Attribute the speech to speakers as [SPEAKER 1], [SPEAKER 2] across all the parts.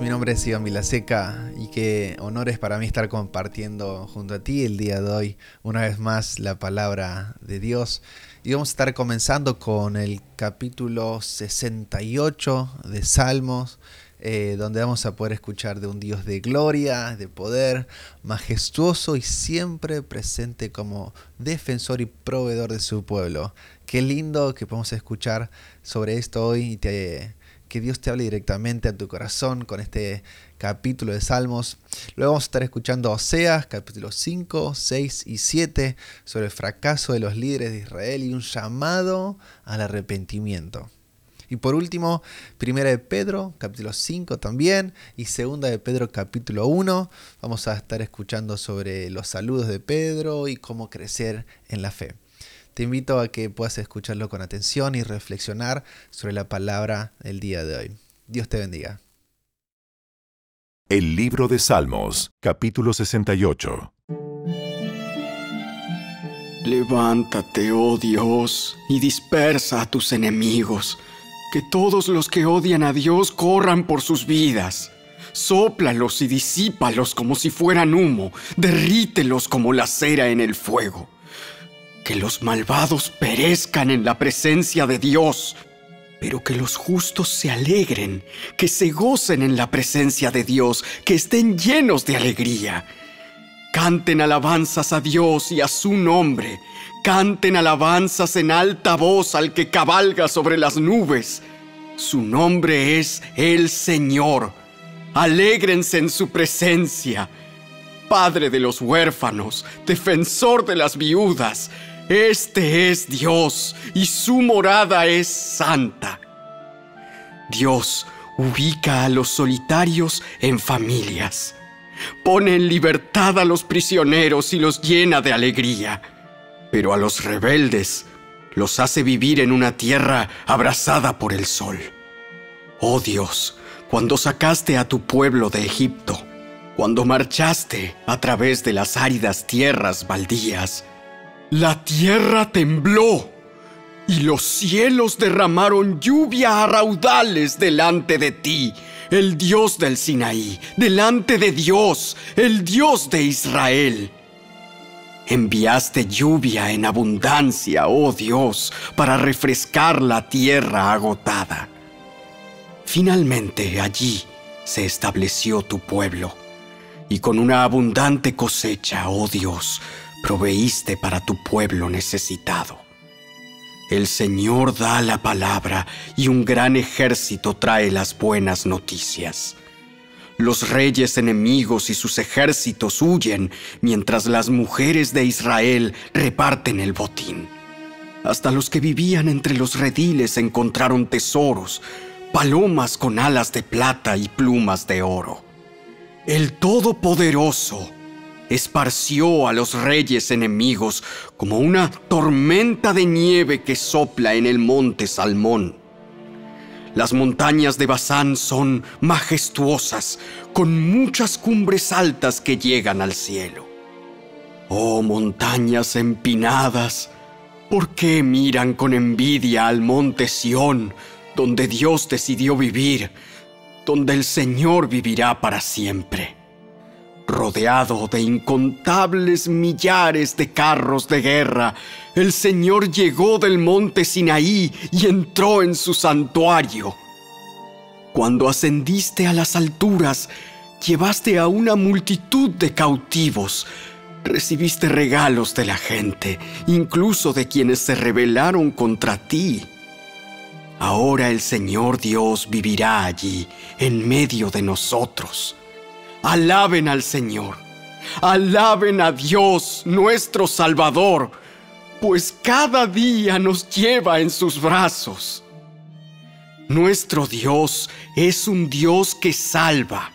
[SPEAKER 1] mi nombre es Iván Vilaseca y qué honor es para mí estar compartiendo junto a ti el día de hoy una vez más la palabra de Dios. Y vamos a estar comenzando con el capítulo 68 de Salmos, eh, donde vamos a poder escuchar de un Dios de gloria, de poder, majestuoso y siempre presente como defensor y proveedor de su pueblo. Qué lindo que podemos escuchar sobre esto hoy y te que Dios te hable directamente a tu corazón con este capítulo de Salmos. Luego vamos a estar escuchando Oseas, capítulos 5, 6 y 7, sobre el fracaso de los líderes de Israel y un llamado al arrepentimiento. Y por último, primera de Pedro, capítulo 5 también, y segunda de Pedro, capítulo 1. Vamos a estar escuchando sobre los saludos de Pedro y cómo crecer en la fe. Te invito a que puedas escucharlo con atención y reflexionar sobre la palabra del día de hoy. Dios te bendiga.
[SPEAKER 2] El libro de Salmos, capítulo 68.
[SPEAKER 3] Levántate, oh Dios, y dispersa a tus enemigos, que todos los que odian a Dios corran por sus vidas. Sóplalos y disípalos como si fueran humo, derrítelos como la cera en el fuego que los malvados perezcan en la presencia de Dios, pero que los justos se alegren, que se gocen en la presencia de Dios, que estén llenos de alegría. Canten alabanzas a Dios y a su nombre, canten alabanzas en alta voz al que cabalga sobre las nubes. Su nombre es el Señor. Alégrense en su presencia. Padre de los huérfanos, defensor de las viudas, este es Dios y su morada es santa. Dios ubica a los solitarios en familias. Pone en libertad a los prisioneros y los llena de alegría. Pero a los rebeldes los hace vivir en una tierra abrasada por el sol. Oh Dios, cuando sacaste a tu pueblo de Egipto, cuando marchaste a través de las áridas tierras baldías, la tierra tembló y los cielos derramaron lluvia a raudales delante de ti, el Dios del Sinaí, delante de Dios, el Dios de Israel. Enviaste lluvia en abundancia, oh Dios, para refrescar la tierra agotada. Finalmente allí se estableció tu pueblo, y con una abundante cosecha, oh Dios, proveíste para tu pueblo necesitado. El Señor da la palabra y un gran ejército trae las buenas noticias. Los reyes enemigos y sus ejércitos huyen mientras las mujeres de Israel reparten el botín. Hasta los que vivían entre los rediles encontraron tesoros, palomas con alas de plata y plumas de oro. El Todopoderoso esparció a los reyes enemigos como una tormenta de nieve que sopla en el monte Salmón. Las montañas de Bazán son majestuosas, con muchas cumbres altas que llegan al cielo. Oh montañas empinadas, ¿por qué miran con envidia al monte Sión, donde Dios decidió vivir, donde el Señor vivirá para siempre? Rodeado de incontables millares de carros de guerra, el Señor llegó del monte Sinaí y entró en su santuario. Cuando ascendiste a las alturas, llevaste a una multitud de cautivos, recibiste regalos de la gente, incluso de quienes se rebelaron contra ti. Ahora el Señor Dios vivirá allí, en medio de nosotros. Alaben al Señor. Alaben a Dios, nuestro Salvador, pues cada día nos lleva en sus brazos. Nuestro Dios es un Dios que salva.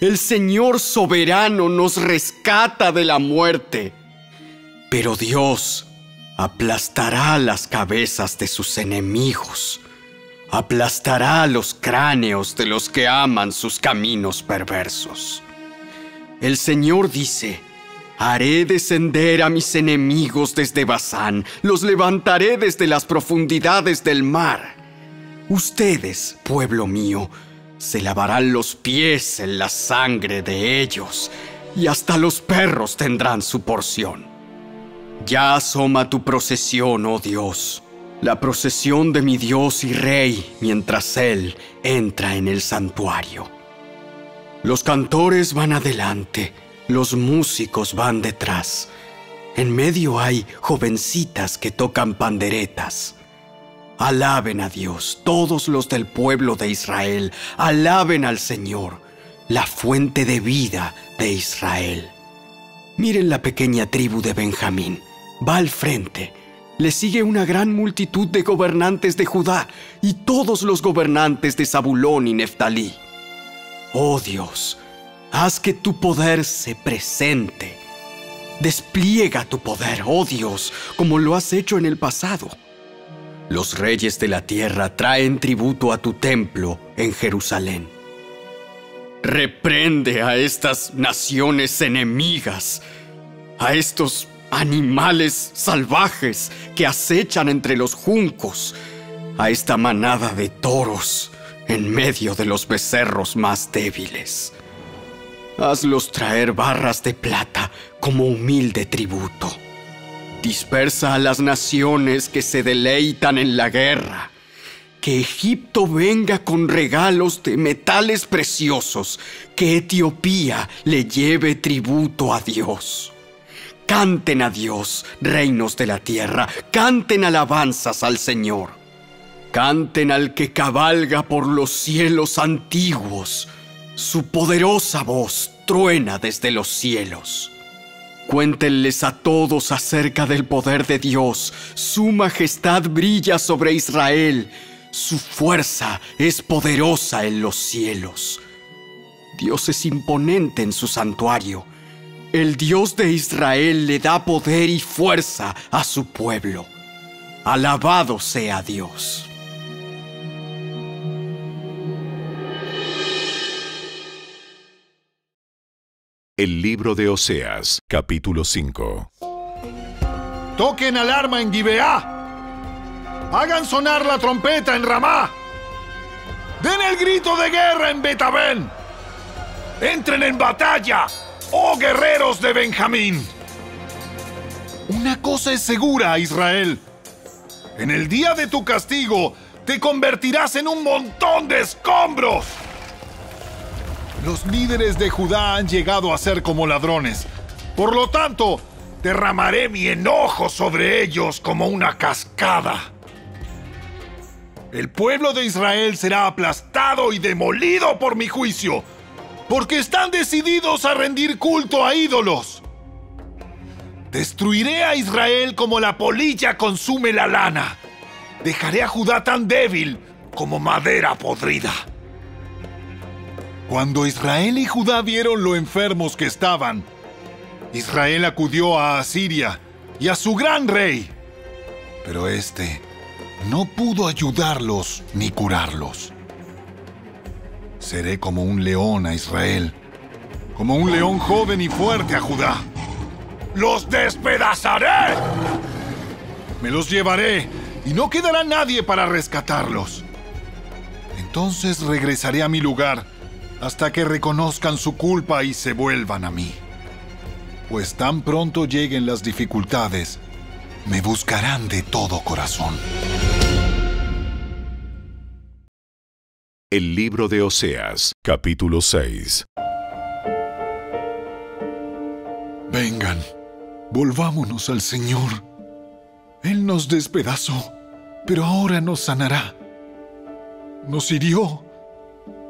[SPEAKER 3] El Señor soberano nos rescata de la muerte. Pero Dios aplastará las cabezas de sus enemigos aplastará los cráneos de los que aman sus caminos perversos. El Señor dice, Haré descender a mis enemigos desde Bazán, los levantaré desde las profundidades del mar. Ustedes, pueblo mío, Se lavarán los pies en la sangre de ellos, y hasta los perros tendrán su porción. Ya asoma tu procesión, oh Dios, la procesión de mi Dios y Rey, mientras Él entra en el santuario. Los cantores van adelante, los músicos van detrás. En medio hay jovencitas que tocan panderetas. Alaben a Dios, todos los del pueblo de Israel, alaben al Señor, la fuente de vida de Israel. Miren la pequeña tribu de Benjamín, va al frente. Le sigue una gran multitud de gobernantes de Judá y todos los gobernantes de Zabulón y Neftalí. Oh Dios, haz que tu poder se presente. Despliega tu poder, oh Dios, como lo has hecho en el pasado. Los reyes de la tierra traen tributo a tu templo en Jerusalén. Reprende a estas naciones enemigas, a estos animales salvajes que acechan entre los juncos, a esta manada de toros en medio de los becerros más débiles. Hazlos traer barras de plata como humilde tributo. Dispersa a las naciones que se deleitan en la guerra. Que Egipto venga con regalos de metales preciosos. Que Etiopía le lleve tributo a Dios. Canten a Dios, reinos de la tierra. Canten alabanzas al Señor. Canten al que cabalga por los cielos antiguos. Su poderosa voz truena desde los cielos. Cuéntenles a todos acerca del poder de Dios. Su majestad brilla sobre Israel. Su fuerza es poderosa en los cielos. Dios es imponente en su santuario. El Dios de Israel le da poder y fuerza a su pueblo. Alabado sea Dios.
[SPEAKER 2] El libro de Oseas, capítulo 5.
[SPEAKER 4] Toquen alarma en Gibeá. Hagan sonar la trompeta en Ramá. Den el grito de guerra en Betabén. Entren en batalla, oh guerreros de Benjamín. Una cosa es segura, Israel. En el día de tu castigo, te convertirás en un montón de escombros. Los líderes de Judá han llegado a ser como ladrones. Por lo tanto, derramaré mi enojo sobre ellos como una cascada. El pueblo de Israel será aplastado y demolido por mi juicio, porque están decididos a rendir culto a ídolos. Destruiré a Israel como la polilla consume la lana. Dejaré a Judá tan débil como madera podrida. Cuando Israel y Judá vieron lo enfermos que estaban, Israel acudió a Asiria y a su gran rey. Pero éste no pudo ayudarlos ni curarlos. Seré como un león a Israel, como un león joven y fuerte a Judá. ¡Los despedazaré! Me los llevaré y no quedará nadie para rescatarlos. Entonces regresaré a mi lugar hasta que reconozcan su culpa y se vuelvan a mí. Pues tan pronto lleguen las dificultades, me buscarán de todo corazón.
[SPEAKER 2] El libro de Oseas, capítulo 6.
[SPEAKER 4] Vengan, volvámonos al Señor. Él nos despedazó, pero ahora nos sanará. Nos hirió,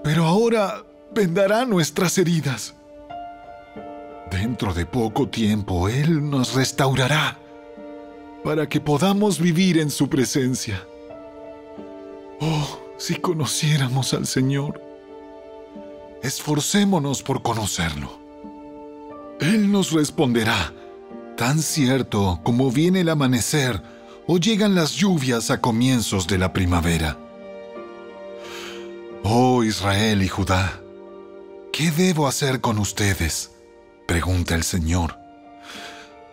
[SPEAKER 4] pero ahora vendará nuestras heridas. Dentro de poco tiempo Él nos restaurará para que podamos vivir en su presencia. Oh, si conociéramos al Señor, esforcémonos por conocerlo. Él nos responderá, tan cierto como viene el amanecer o llegan las lluvias a comienzos de la primavera. Oh Israel y Judá, ¿Qué debo hacer con ustedes? pregunta el Señor.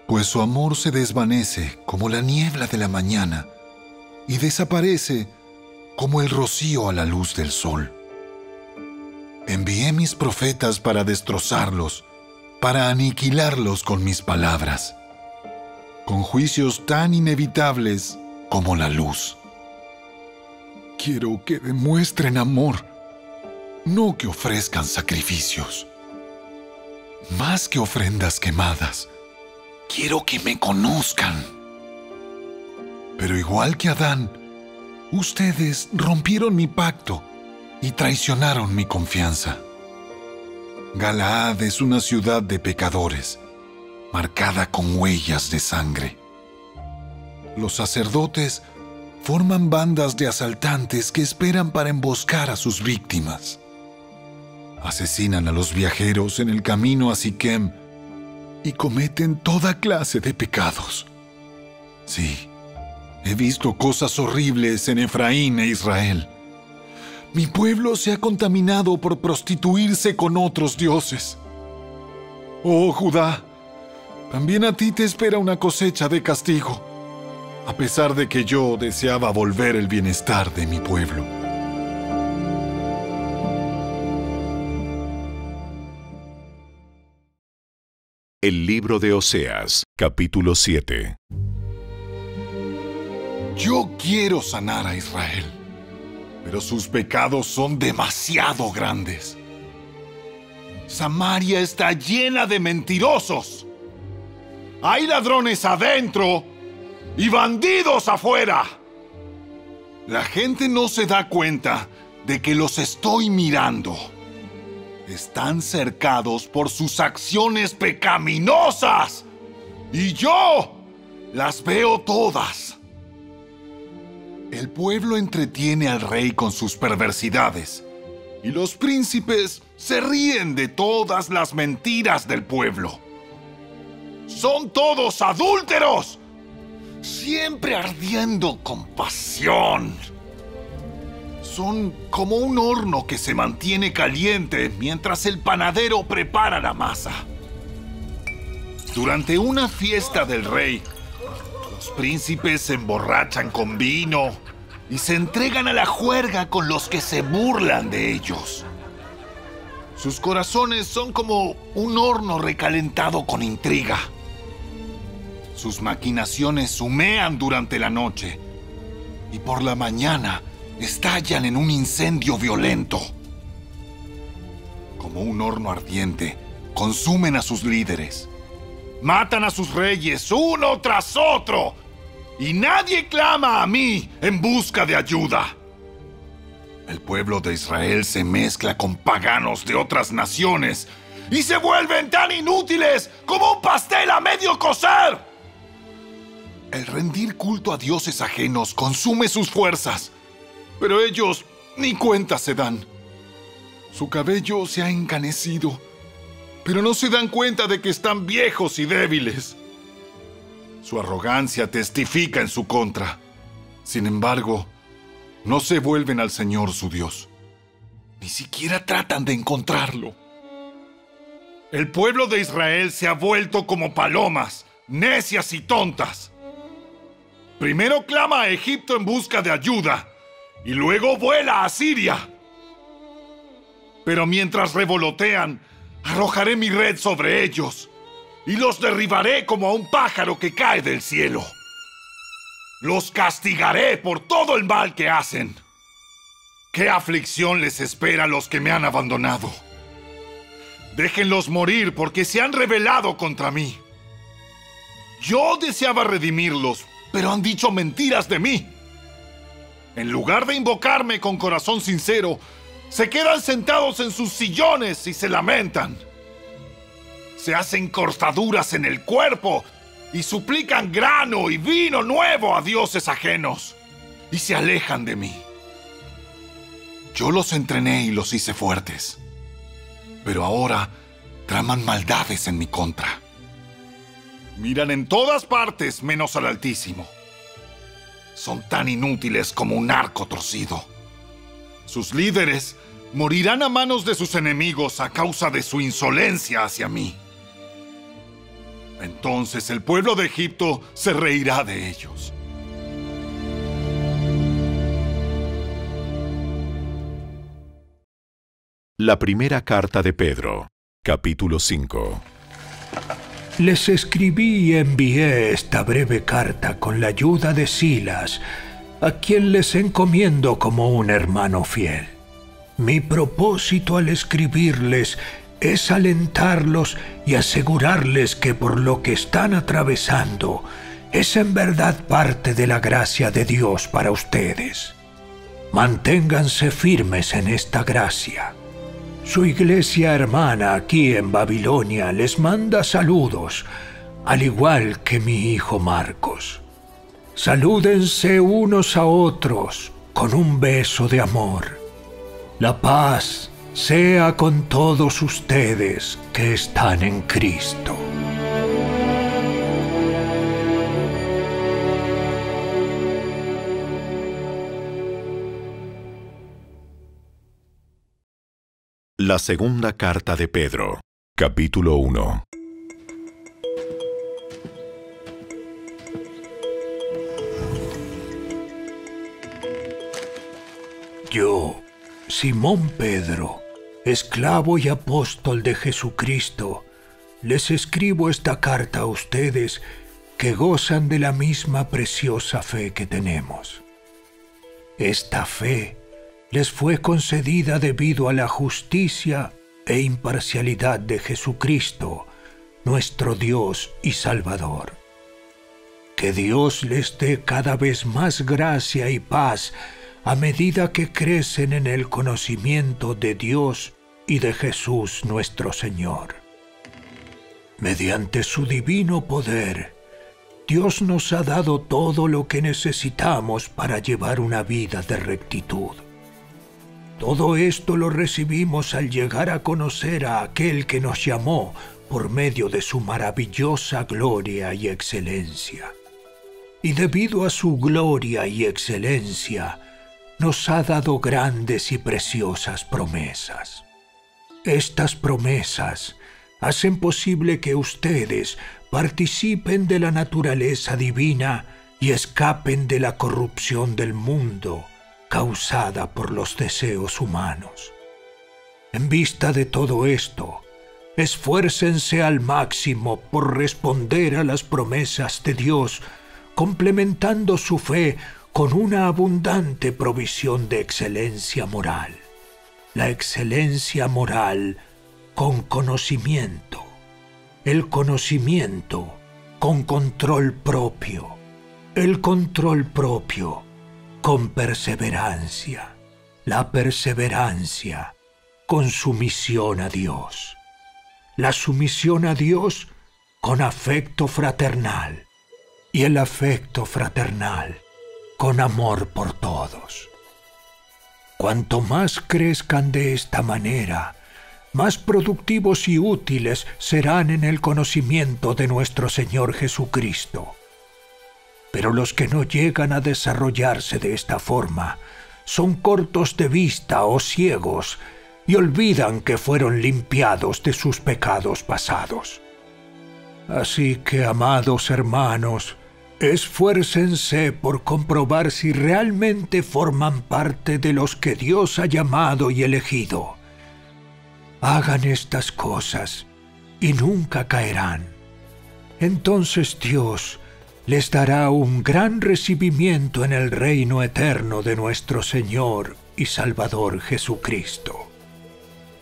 [SPEAKER 4] Pues su amor se desvanece como la niebla de la mañana y desaparece como el rocío a la luz del sol. Envié mis profetas para destrozarlos, para aniquilarlos con mis palabras, con juicios tan inevitables como la luz. Quiero que demuestren amor, no que ofrezcan sacrificios. Más que ofrendas quemadas, quiero que me conozcan. Pero igual que Adán, ustedes rompieron mi pacto y traicionaron mi confianza. Galaad es una ciudad de pecadores, marcada con huellas de sangre. Los sacerdotes forman bandas de asaltantes que esperan para emboscar a sus víctimas. Asesinan a los viajeros en el camino a Siquem y cometen toda clase de pecados. Sí, he visto cosas horribles en Efraín e Israel. Mi pueblo se ha contaminado por prostituirse con otros dioses. Oh Judá, también a ti te espera una cosecha de castigo, a pesar de que yo deseaba volver el bienestar de mi pueblo.
[SPEAKER 2] El libro de Oseas, capítulo 7.
[SPEAKER 4] Yo quiero sanar a Israel, pero sus pecados son demasiado grandes. Samaria está llena de mentirosos. Hay ladrones adentro y bandidos afuera. La gente no se da cuenta de que los estoy mirando. Están cercados por sus acciones pecaminosas. Y yo las veo todas. El pueblo entretiene al rey con sus perversidades. Y los príncipes se ríen de todas las mentiras del pueblo. Son todos adúlteros, siempre ardiendo con pasión. Son como un horno que se mantiene caliente mientras el panadero prepara la masa. Durante una fiesta del rey, príncipes se emborrachan con vino y se entregan a la juerga con los que se burlan de ellos. Sus corazones son como un horno recalentado con intriga. Sus maquinaciones humean durante la noche y por la mañana estallan en un incendio violento. Como un horno ardiente, consumen a sus líderes. Matan a sus reyes uno tras otro. Y nadie clama a mí en busca de ayuda. El pueblo de Israel se mezcla con paganos de otras naciones y se vuelven tan inútiles como un pastel a medio cocer. El rendir culto a dioses ajenos consume sus fuerzas, pero ellos ni cuenta se dan. Su cabello se ha encanecido, pero no se dan cuenta de que están viejos y débiles. Su arrogancia testifica en su contra. Sin embargo, no se vuelven al Señor su Dios. Ni siquiera tratan de encontrarlo. El pueblo de Israel se ha vuelto como palomas, necias y tontas. Primero clama a Egipto en busca de ayuda y luego vuela a Siria. Pero mientras revolotean, arrojaré mi red sobre ellos y los derribaré como a un pájaro que cae del cielo. Los castigaré por todo el mal que hacen. ¿Qué aflicción les espera a los que me han abandonado? Déjenlos morir porque se han rebelado contra mí. Yo deseaba redimirlos, pero han dicho mentiras de mí. En lugar de invocarme con corazón sincero, se quedan sentados en sus sillones y se lamentan. Se hacen cortaduras en el cuerpo y suplican grano y vino nuevo a dioses ajenos y se alejan de mí. Yo los entrené y los hice fuertes, pero ahora traman maldades en mi contra. Miran en todas partes menos al Altísimo. Son tan inútiles como un arco torcido. Sus líderes morirán a manos de sus enemigos a causa de su insolencia hacia mí. Entonces el pueblo de Egipto se reirá de ellos.
[SPEAKER 2] La primera carta de Pedro, capítulo 5.
[SPEAKER 5] Les escribí y envié esta breve carta con la ayuda de Silas, a quien les encomiendo como un hermano fiel. Mi propósito al escribirles es alentarlos y asegurarles que por lo que están atravesando es en verdad parte de la gracia de Dios para ustedes. Manténganse firmes en esta gracia. Su iglesia hermana aquí en Babilonia les manda saludos, al igual que mi hijo Marcos. Salúdense unos a otros con un beso de amor. La paz sea con todos ustedes que están en Cristo.
[SPEAKER 2] La segunda carta de Pedro, capítulo 1.
[SPEAKER 5] Yo, Simón Pedro, esclavo y apóstol de Jesucristo, les escribo esta carta a ustedes que gozan de la misma preciosa fe que tenemos. Esta fe les fue concedida debido a la justicia e imparcialidad de Jesucristo, nuestro Dios y Salvador. Que Dios les dé cada vez más gracia y paz a medida que crecen en el conocimiento de Dios y de Jesús nuestro Señor. Mediante su divino poder, Dios nos ha dado todo lo que necesitamos para llevar una vida de rectitud. Todo esto lo recibimos al llegar a conocer a aquel que nos llamó por medio de su maravillosa gloria y excelencia. Y debido a su gloria y excelencia, nos ha dado grandes y preciosas promesas. Estas promesas hacen posible que ustedes participen de la naturaleza divina y escapen de la corrupción del mundo causada por los deseos humanos. En vista de todo esto, esfuércense al máximo por responder a las promesas de Dios, complementando su fe con una abundante provisión de excelencia moral. La excelencia moral con conocimiento. El conocimiento con control propio. El control propio con perseverancia. La perseverancia con sumisión a Dios. La sumisión a Dios con afecto fraternal. Y el afecto fraternal con amor por todos. Cuanto más crezcan de esta manera, más productivos y útiles serán en el conocimiento de nuestro Señor Jesucristo. Pero los que no llegan a desarrollarse de esta forma son cortos de vista o ciegos y olvidan que fueron limpiados de sus pecados pasados. Así que, amados hermanos, Esfuércense por comprobar si realmente forman parte de los que Dios ha llamado y elegido. Hagan estas cosas y nunca caerán. Entonces Dios les dará un gran recibimiento en el reino eterno de nuestro Señor y Salvador Jesucristo.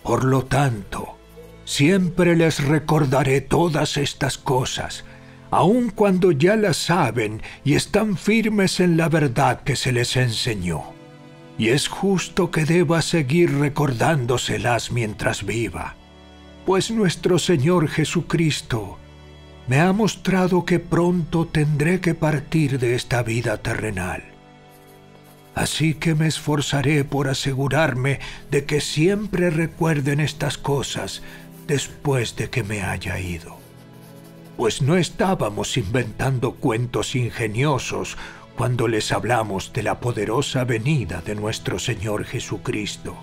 [SPEAKER 5] Por lo tanto, siempre les recordaré todas estas cosas, aun cuando ya las saben y están firmes en la verdad que se les enseñó. Y es justo que deba seguir recordándoselas mientras viva, pues nuestro Señor Jesucristo me ha mostrado que pronto tendré que partir de esta vida terrenal. Así que me esforzaré por asegurarme de que siempre recuerden estas cosas después de que me haya ido pues no estábamos inventando cuentos ingeniosos cuando les hablamos de la poderosa venida de nuestro Señor Jesucristo.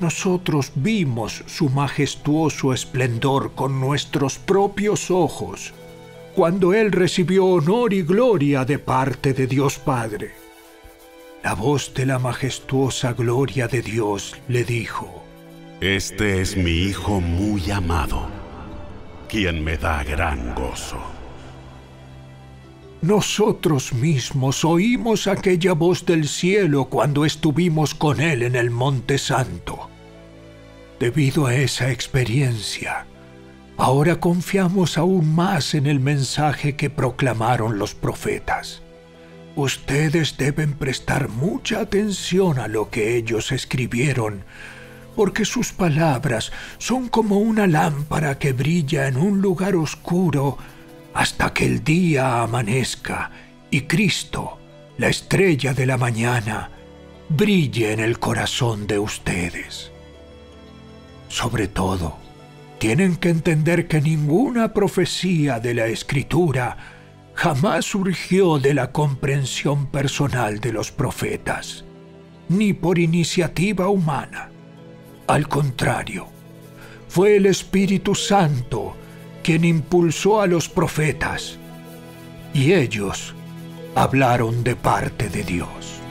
[SPEAKER 5] Nosotros vimos su majestuoso esplendor con nuestros propios ojos, cuando Él recibió honor y gloria de parte de Dios Padre. La voz de la majestuosa gloria de Dios le dijo,
[SPEAKER 2] Este es mi Hijo muy amado, quien me da gran gozo.
[SPEAKER 5] Nosotros mismos oímos aquella voz del cielo cuando estuvimos con Él en el Monte Santo. Debido a esa experiencia, ahora confiamos aún más en el mensaje que proclamaron los profetas. Ustedes deben prestar mucha atención a lo que ellos escribieron, porque sus palabras son como una lámpara que brilla en un lugar oscuro hasta que el día amanezca y Cristo, la estrella de la mañana, brille en el corazón de ustedes. Sobre todo, tienen que entender que ninguna profecía de la Escritura jamás surgió de la comprensión personal de los profetas, ni por iniciativa humana. Al contrario, fue el Espíritu Santo quien impulsó a los profetas, y ellos hablaron de parte de Dios.